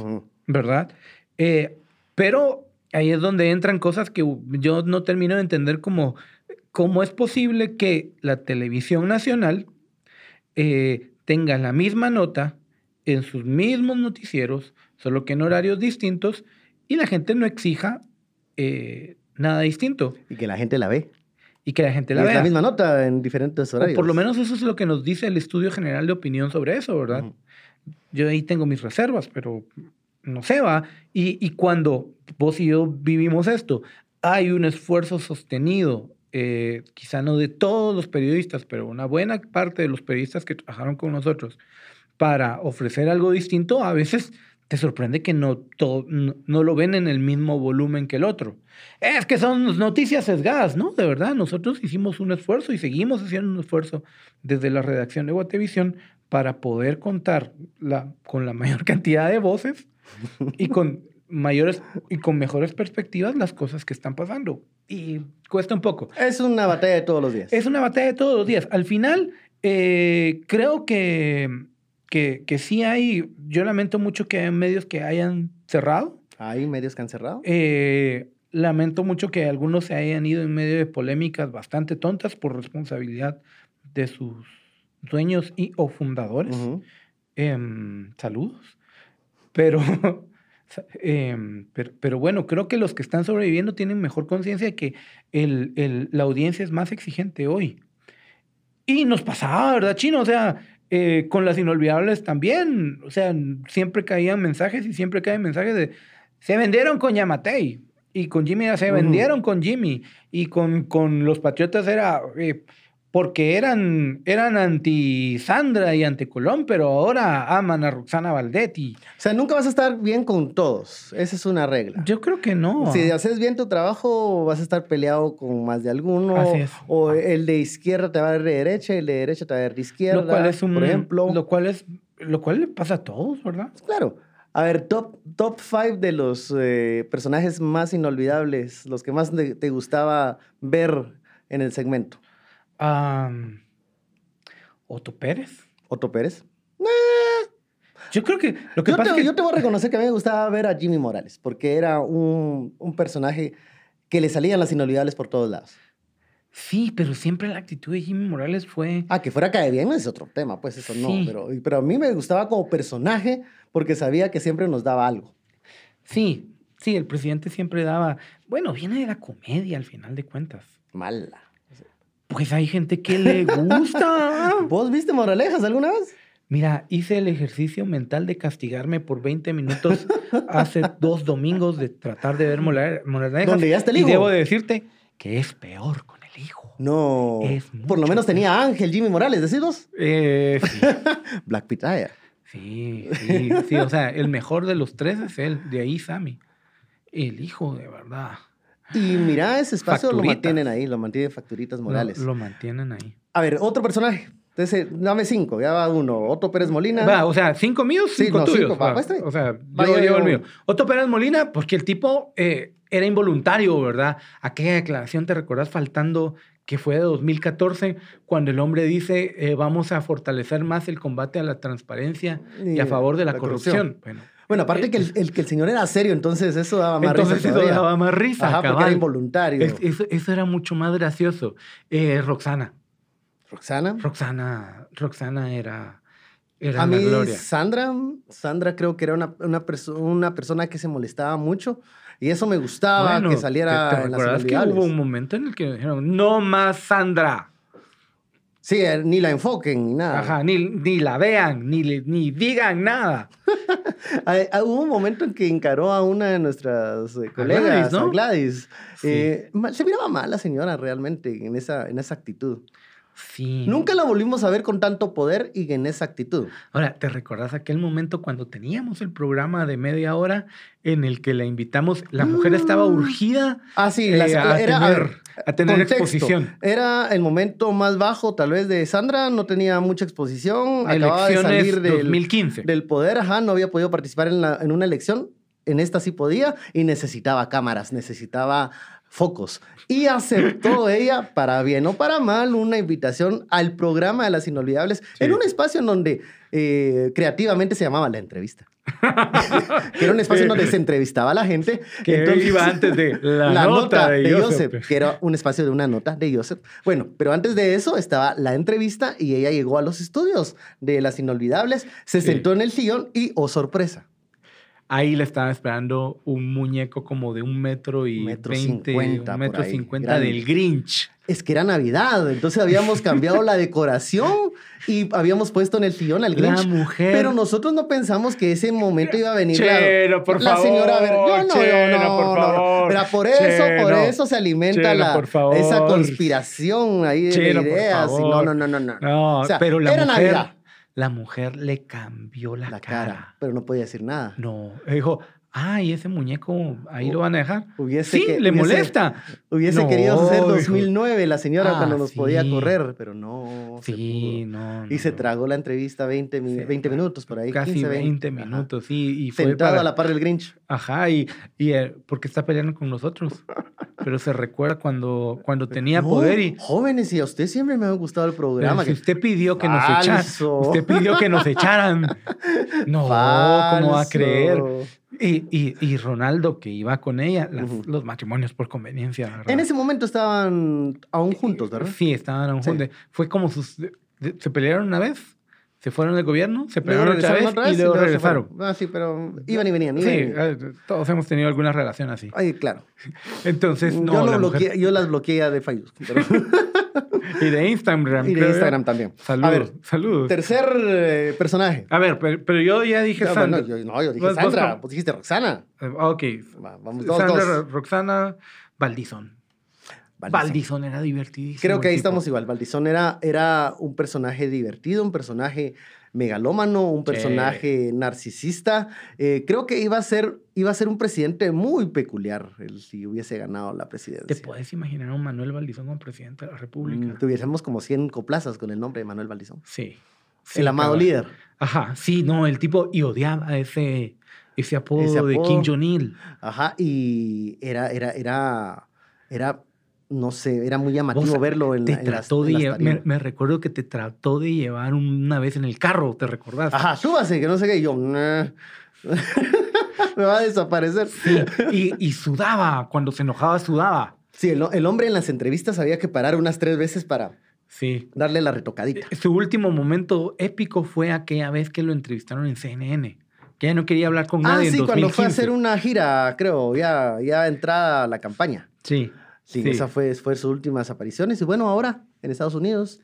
¿verdad? Eh, pero ahí es donde entran cosas que yo no termino de entender como cómo es posible que la televisión nacional eh, tenga la misma nota en sus mismos noticieros, solo que en horarios distintos, y la gente no exija eh, nada distinto Y que la gente la ve. y que la gente Y la es vea. la misma nota en diferentes O horarios. por lo menos eso es lo que nos dice el estudio general de opinión sobre eso, ¿verdad? Yo ahí tengo mis reservas, pero no sé, va. Y, y cuando vos y yo vivimos esto, hay un esfuerzo sostenido, eh, quizá no de todos los periodistas, pero una buena parte de los periodistas que trabajaron con nosotros para ofrecer algo distinto, a veces te sorprende que no, todo, no, no lo ven en el mismo volumen que el otro. Es que son noticias sesgadas, ¿no? De verdad, nosotros hicimos un esfuerzo y seguimos haciendo un esfuerzo desde la redacción de Guatevisión para poder contar la, con la mayor cantidad de voces y con mayores y con mejores perspectivas las cosas que están pasando. Y cuesta un poco. Es una batalla de todos los días. Es una batalla de todos los días. Al final, eh, creo que, que, que sí hay, yo lamento mucho que hay medios que hayan cerrado. Hay medios que han cerrado. Eh, lamento mucho que algunos se hayan ido en medio de polémicas bastante tontas por responsabilidad de sus dueños y o fundadores. Em, saludos. Pero, em, pero, pero bueno, creo que los que están sobreviviendo tienen mejor conciencia de que el, el- la audiencia es más exigente hoy. Y nos pasaba, ¿verdad, Chino? O sea, eh, con las inolvidables también. O sea, siempre caían mensajes y siempre caen mensajes de se vendieron con Yamatei. Y con Jimmy se vendieron con Jimmy. Y con, con los Patriotas era eh, porque eran, eran anti Sandra y anti Colón, pero ahora aman a Roxana Valdetti. O sea, nunca vas a estar bien con todos. Esa es una regla. Yo creo que no. Si haces bien tu trabajo, vas a estar peleado con más de alguno. Así es. O el de izquierda te va a ver de derecha el de derecha te va a ver de izquierda. lo cual es un, por ejemplo. Lo cual es, lo cual le pasa a todos, ¿verdad? Claro. A ver, top, top five de los eh, personajes más inolvidables, los que más te, te gustaba ver en el segmento. Otto Pérez. Otto Pérez. Yo creo que lo que Yo pasa te, es que yo te voy a reconocer que a mí me gustaba ver a Jimmy Morales, porque era un, un personaje que le salían las inolvidables por todos lados. sí, pero siempre la actitud de Jimmy Morales fue Ah, que fuera cae bien es otro tema, pues eso no. Pero, pero a mí me gustaba como personaje porque sabía que siempre nos daba algo. sí, sí, el presidente siempre daba, bueno, viene de la comedia al final de cuentas. Mala. Pues hay gente que le gusta. ¿Vos viste Moralejas alguna vez? Mira, hice el ejercicio mental de castigarme por 20 minutos hace dos domingos de tratar de ver Moralejas. Donde ya está el Y hijo. debo decirte que es peor con el hijo. No. Es Por lo menos tenía Ángel Jimmy Morales, ¿decís vos? Eh, sí, Black Pitaya. sí, sí, sí. O sea, el mejor de los tres es él. De ahí Sammy. El hijo, de verdad. Y mira, ese espacio lo Facturitas. mantienen ahí, lo mantiene Facturitas Morales. Lo, lo mantienen ahí. A ver, otro personaje. Entonces, dame cinco, ya va uno. Otto Pérez Molina. Va, o sea, cinco míos, Sí, cinco no, tuyos. cinco, va, va. pues, o sea, Va, yo yo- llevo el mío. Otto Pérez Molina, porque el tipo eh, era involuntario, ¿verdad? Aquella declaración, ¿te recordás? Faltando que fue de 2014, cuando el hombre dice, eh, vamos a fortalecer más el combate a la transparencia y, Y a favor de la, la corrupción. corrupción. Bueno, Bueno, aparte que el, el que el señor era serio, entonces eso daba más Entonces risa. eso daba más risa, Ajá, porque era involuntario. Es- eso, eso era mucho más gracioso. Eh, Roxana. Roxana. Roxana. Roxana era. Era A mí, gloria. Sandra, Sandra creo que era una, una, perso- una persona que se molestaba mucho y eso me gustaba Bueno, que saliera ¿te, te en las que hubo un momento en el que dijeron, no más Sandra? Sí, eh, ni la enfoquen ni nada. Ajá, ni, ni la vean, ni, ni digan nada. Hubo un momento en que encaró a una de nuestras eh, colegas, Gladys, ¿no? Gladys. Sí. Eh, se miraba mal la señora realmente en esa, en esa actitud. Sí. Nunca la volvimos a ver con tanto poder y en esa actitud. Ahora, ¿te recordás aquel momento cuando teníamos el programa de media hora en el que la invitamos? La mujer estaba urgida Ah, sí, eh, a, era tener, ver, a tener contexto. exposición. Era el momento más bajo, tal vez, de Sandra. No tenía mucha exposición. Acababa de Elecciones salir del, 2015. del poder. Ajá, no había podido participar en, la- en una elección. En esta sí podía y necesitaba cámaras, necesitaba focos. Y aceptó ella, para bien o para mal, una invitación al programa de las inolvidables en un espacio en donde eh, creativamente se llamaba La Entrevista. que era un espacio donde se entrevistaba a la gente. Que iba antes de la nota de Joseph. que era un espacio de una nota de Joseph. Bueno, pero antes de eso estaba la entrevista y ella llegó a los estudios de Las Inolvidables, se Sí. sentó en el sillón y, oh sorpresa, Ahí le estaba esperando un muñeco como de un metro y Metro veinte, cincuenta un por metro cincuenta del Grinch. es que era Navidad, entonces habíamos cambiado la decoración y habíamos puesto en el sillón al La Grinch. mujer. Pero nosotros no pensamos que ese momento iba a venir. Chelo, la, por la favor, señora, a ver, yo no, no, por no, no. por eso, por eso se alimenta la, por favor. esa conspiración ahí de por ideas. y no, no, no, no, no. No, O sea, pero la era mujer, Navidad. La mujer le cambió la, La cara. cara, pero no podía decir nada. No, dijo, ay, ese muñeco, ahí lo van a dejar. Hubiese sí, que- le hubiese- molesta. Hubiese No, querido hacer dijo. 2009 la señora Ah, cuando nos podía correr, pero no Sí, no, no, Y se tragó la entrevista 20, mi- Sí. 20 minutos por ahí. Casi 15, 20 Ajá. minutos, sí. Y fue Sentado para- a la par del Grinch. Ajá, y, y eh, porque está peleando con nosotros. Pero se recuerda cuando, cuando tenía No, poder y Jóvenes, y a usted siempre me ha gustado el programa. si que- usted pidió que nos echaran. Usted pidió que nos echaran. No, ¿cómo va a creer? Y, y, y Ronaldo, que iba con ella, las- los matrimonios por conveniencia. ¿verdad? En ese momento estaban aún juntos, ¿verdad? Sí, estaban aún Sí. juntos. Fue como sus. se pelearon una vez, se fueron del gobierno, se pelearon otra vez, y luego regresaron. fueron. Ah, sí, pero iban y venían. Sí, iban y venían. eh, todos hemos tenido alguna relación así. Ay, claro. Entonces, no, yo, la mujer- bloqueé- yo las bloqueé de Facebook. pero- Y de Instagram. y de. Instagram también. Saludos. A ver, saludos. tercer eh, personaje. A ver, pero, pero yo ya dije No, Sandra. bueno, yo, no, yo dije Vos- vos Sandra, no. pues dijiste Roxana. Eh, Ok. Va, vamos, dos, Sandra, dos. Roxana, Valdizón. Valdizón. Era divertidísimo. Creo que ahí tipo. estamos igual. Valdizón era, era un personaje divertido, un personaje megalómano, un Sí. personaje narcisista. Eh, creo que iba a, ser, iba a ser un presidente muy peculiar el, si hubiese ganado la presidencia. ¿Te puedes imaginar a un Manuel Valdizón como presidente de la República? Mm, tuviésemos como 100 coplazas con el nombre de Manuel Valdizón. Sí. Sí, el amado líder. Ajá, sí, no, el tipo y odiaba ese, ese apodo, Ese de. Kim Jong-il. Ajá, y era, era, era, era, no sé, era muy llamativo Vos, verlo en, Te la- en las, trató de en las llevar, me, me recuerdo que te trató de llevar una vez en el carro, ¿te recordás? Ajá, súbase, que no sé qué. Y yo, "Nah". me va a desaparecer. Sí, y, y sudaba, cuando se enojaba sudaba. Sí, el, el hombre en las entrevistas había que parar unas tres veces para Sí. darle la retocadita. Su último momento épico fue aquella vez que lo entrevistaron en CNN, que ya no quería hablar con Ah, nadie sí, en cuando fue a 2015. hacer una gira, creo, ya, ya entrada a la campaña. Sí. Sí, Sí. esa fue, fue sus últimas apariciones. Y bueno, ahora en Estados Unidos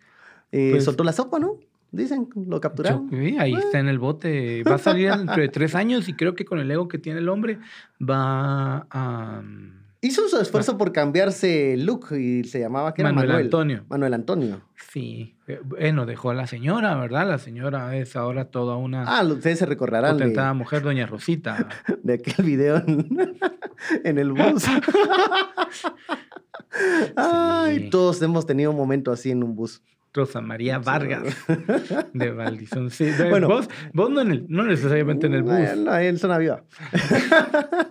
eh, Pues- soltó la sopa, ¿no? Dicen, lo capturaron. sí, ahí está en el bote. Va a salir dentro de tres años y creo que con el ego que tiene el hombre va a... um, Hizo su esfuerzo por cambiarse look y se llamaba que era Manuel Manuel, Antonio. Manuel Antonio. Sí. Eh, Bueno, dejó a la señora, ¿verdad? La señora es ahora toda una Ah, ustedes se recordarán de, potentada mujer, doña Rosita. de aquel video en, en el bus. Ay, Sí. todos hemos tenido un momento así en un bus. Rosa María Vargas de Valdizón. Sí, de- Bueno. vos, vos no, en el- no necesariamente en el bus. No, en zona viva.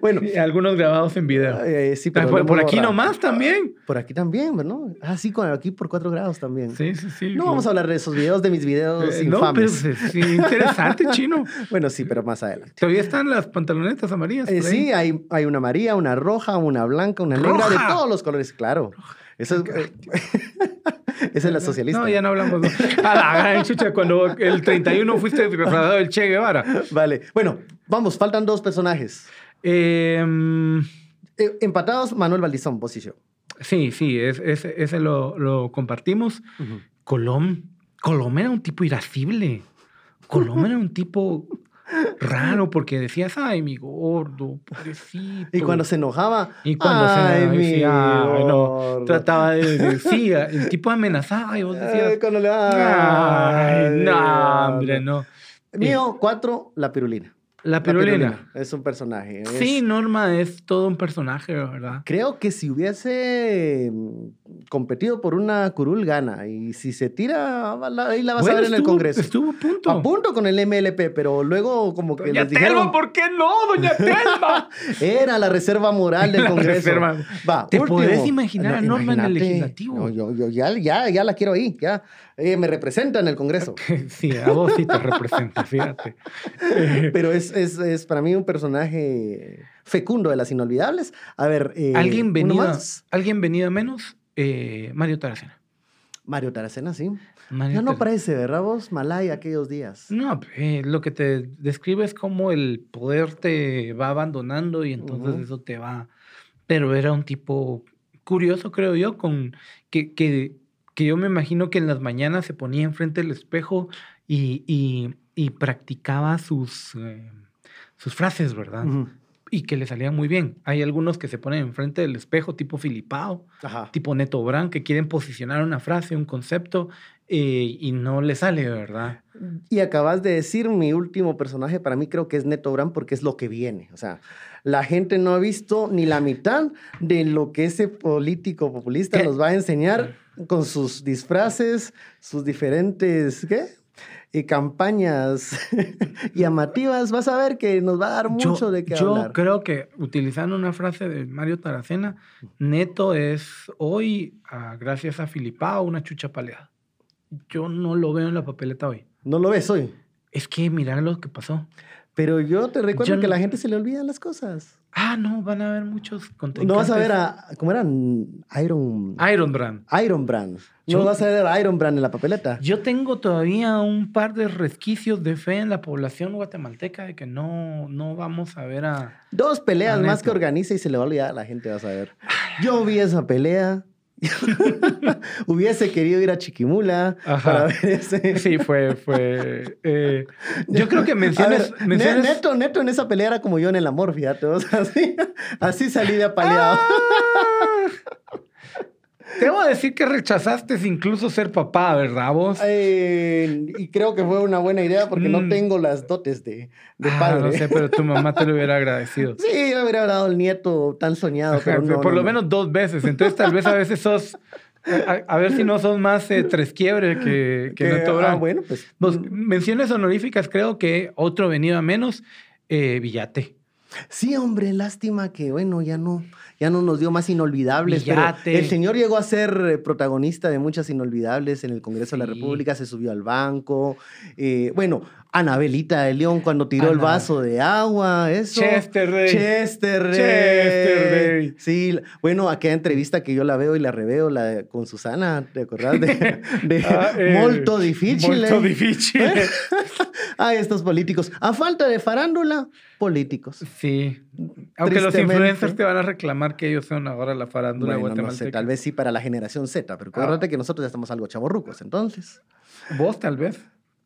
Bueno, algunos grabados en video. eh, sí, Ah, pero por, aquí nomás también. Por aquí también, ¿no? Ah, sí, con- aquí por cuatro grados también. Sí, sí, sí. No vamos a hablar de esos videos, de mis videos Eh, No, pero infames. sí, interesante, chino. Bueno, sí, pero más adelante. Todavía están las pantalonetas amarillas. Eh, sí, hay, hay una amarilla, una roja, una blanca, una negra, de todos los colores, claro. Eso es, eh, esa es la socialista. No, ya no hablamos. no. A la gran chucha, cuando el 31 fuiste disfrazado del Che Guevara. Vale. Bueno, vamos, faltan dos personajes. Eh, mm, Eh, empatados, Manuel Valdizón, vos y yo. sí, sí, es- es- ese lo, lo compartimos. Colom, Colom era un tipo irascible. Colom era un tipo raro porque decías, ay, mi gordo, pobrecito. Y cuando se enojaba. Y cuando ay, se mi decía, ay, no. Trataba de decir, el tipo amenazaba y vos Ay, decías, cuando le ay, no, gordo. hombre, no. Mío, cuatro, la pirulina. La La pirulina. Es un personaje. es- Sí, Norma es todo un personaje, ¿verdad? Creo que si hubiese mm, competido por una curul, gana. Y si se tira, ahí la vas a ver en el Congreso. Estuvo a punto. A punto con el MLP, pero luego como que Doña les dijeron... Telma, ¿por qué no, doña Telma? Era la reserva moral del La Congreso. reserva. Va, ¿Te último. podés imaginar a Norma en el legislativo? No, yo, yo ya, ya, ya la quiero ahí. Ya Eh, me representa en el Congreso. Sí, a vos sí te representa, fíjate. Pero es, es, es para mí un personaje fecundo de las inolvidables. A ver, eh, ¿Alguien más. ¿Alguien venido a menos? Eh, Mario Taracena. Mario Taracena, sí. Mario Ya no parece, ¿verdad vos? Malay aquellos días. No, eh, lo que te describe es cómo el poder te va abandonando y entonces eso te va... Pero era un tipo curioso, creo yo, con que, que, que yo me imagino que en las mañanas se ponía enfrente del espejo y, y, y practicaba sus, eh, sus frases, ¿verdad? Y que le salían muy bien. Hay algunos que se ponen enfrente del espejo, tipo Filipao, Ajá. tipo Neto Brand, que quieren posicionar una frase, un concepto, eh, y no le sale, ¿verdad? Y acabas de decir mi último personaje, para mí creo que es Neto Brand porque es lo que viene. O sea, la gente no ha visto ni la mitad de lo que ese político populista ¿Qué? nos va a enseñar con sus disfraces, sus diferentes, ¿qué? Y campañas llamativas. Vas a ver que nos va a dar mucho yo, de qué yo hablar. creo que utilizando una frase de Mario Taracena, Neto es hoy, ah, gracias a Filipao, una chucha paleada. Yo no lo veo en la papeleta hoy. No lo ves hoy. Es que mirar lo que pasó. Pero yo te recuerdo Yo que no- la gente se le olvidan las cosas. Ah, no, van a haber muchos contenidos. No vas a ver a, ¿cómo eran? Iron... Iron Brand. Iron Brand. No vas a ver a Iron Brand en la papeleta. Yo tengo todavía un par de resquicios de fe en la población guatemalteca de que no, no vamos a ver a... Dos peleas más que organiza y se le va a olvidar a la gente, vas a ver. Yo vi esa pelea. Hubiese querido ir a Chiquimula Ajá. para ver ese. Sí, fue... fue eh, yo creo que menciones... ver, menciones- Ne- Neto, Neto en esa pelea era como yo en el amor, fíjate. o sea, así, así salí de apaleado. Ah. Debo decir que rechazaste incluso ser papá, ¿verdad vos? Eh, y creo que fue una buena idea porque no Mm. tengo las dotes de, de Ah, padre. no sé, pero tu mamá te lo hubiera agradecido. Sí, yo hubiera dado el nieto tan soñado, pero no, Por no, lo no. menos dos veces. Entonces, tal vez a veces sos. A, a ver si no sos más eh, tres quiebre que, que, Que, Neto ah, Brand. bueno, pues. Vos, menciones honoríficas, creo que otro venido a menos, eh, Villate. Sí, hombre, lástima que, bueno, ya no, ya no nos dio más inolvidables. Pero el señor llegó a ser eh, protagonista de muchas inolvidables en el Congreso de la. República, se subió al banco. eh, bueno, Anabelita de León cuando tiró el vaso de agua, eso. Chester Rey. Chester Rey. Chester Rey. Sí, bueno, aquella entrevista que yo la veo y la reveo la de- con Susana, ¿te acordás? De, de Ah, eh, Molto Difficile. Molto difficile. Ay, estos políticos. A falta de farándula, políticos. Sí. Aunque los influencers te van a reclamar que ellos son ahora la farándula Bueno, no guatemalteca. sé, tal vez sí para la generación Z, pero Ah. acuérdate que nosotros ya estamos algo chavorrucos, entonces. Vos, tal vez.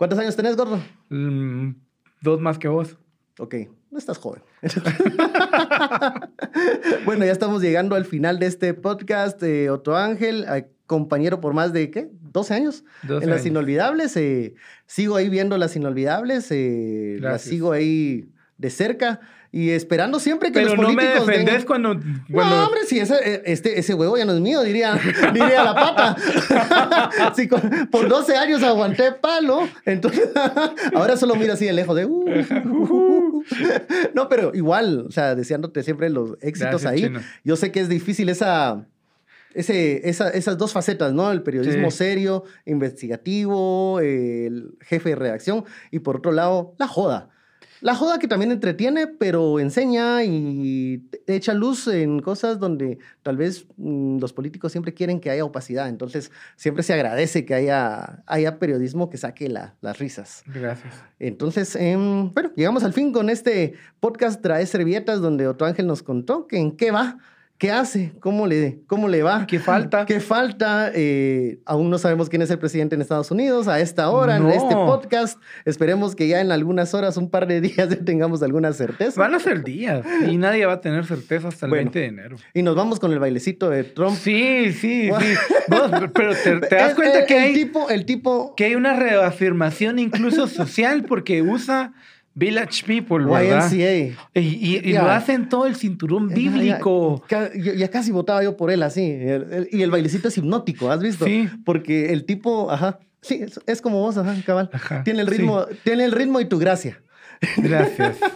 ¿Cuántos años tenés, gordo? Mm, dos más que vos. Ok, no estás joven. bueno, ya estamos llegando al final de este podcast. Eh, Otto Ángel, compañero por más de, ¿qué? ¿12 años? 12 en Las años. Inolvidables. eh, sigo ahí viendo Las Inolvidables. eh, las sigo ahí de cerca y esperando siempre que Pero los no me políticos den- defendés cuando, cuando No, hombre, si ese, eh, este, ese huevo ya no es mío, diría, diría la pata. Si con- por 12 años aguanté palo, entonces ahora solo miro así de lejos de... "Uh, uh, uh, uh". no, pero igual, o sea, deseándote siempre los éxitos Gracias, ahí. Chino. Yo sé que es difícil esa, ese, esa- esas dos facetas, ¿no? El periodismo Sí. serio, investigativo, el jefe de redacción y por otro lado, la joda. La joda que también entretiene, pero enseña y echa luz en cosas donde tal vez mm, los políticos siempre quieren que haya opacidad. Entonces, siempre se agradece que haya, haya periodismo que saque la- las risas. Gracias. Entonces, em, bueno, llegamos al fin con este podcast Trae Servietas, donde Otto Ángel nos contó que en qué va, qué hace, cómo le, cómo le va. ¿Qué falta? ¿Qué falta? Eh, aún no sabemos quién es el presidente en Estados Unidos a esta hora, No. en este podcast. Esperemos que ya en algunas horas, un par de días, ya tengamos alguna certeza. Van a ser días y nadie va a tener certeza hasta el Bueno. 20 de enero. Y nos vamos con el bailecito de Trump. Sí, sí, sí. Vos, pero te, te das El- cuenta el- que el hay, tipo, el tipo que hay una reafirmación incluso social porque usa Village People, ¿verdad? YMCA. Y, y- y Ya. lo hacen todo el cinturón bíblico. Ya, ya- ya- ya casi votaba yo por él así. Y el bailecito es hipnótico, ¿has visto? Sí. Porque el tipo, ajá. Sí, es, es como vos, ajá, cabal. Ajá, Tiene el ritmo, tiene el ritmo y tu gracia. Gracias.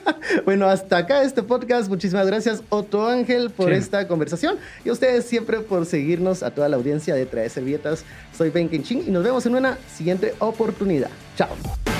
Bueno, hasta acá este podcast. Muchísimas gracias, Otto Ángel, por Sí. esta conversación. Y a ustedes siempre por seguirnos a toda la audiencia de Trae Servietas. Soy Ben Kenching y nos vemos en una siguiente oportunidad. Chao.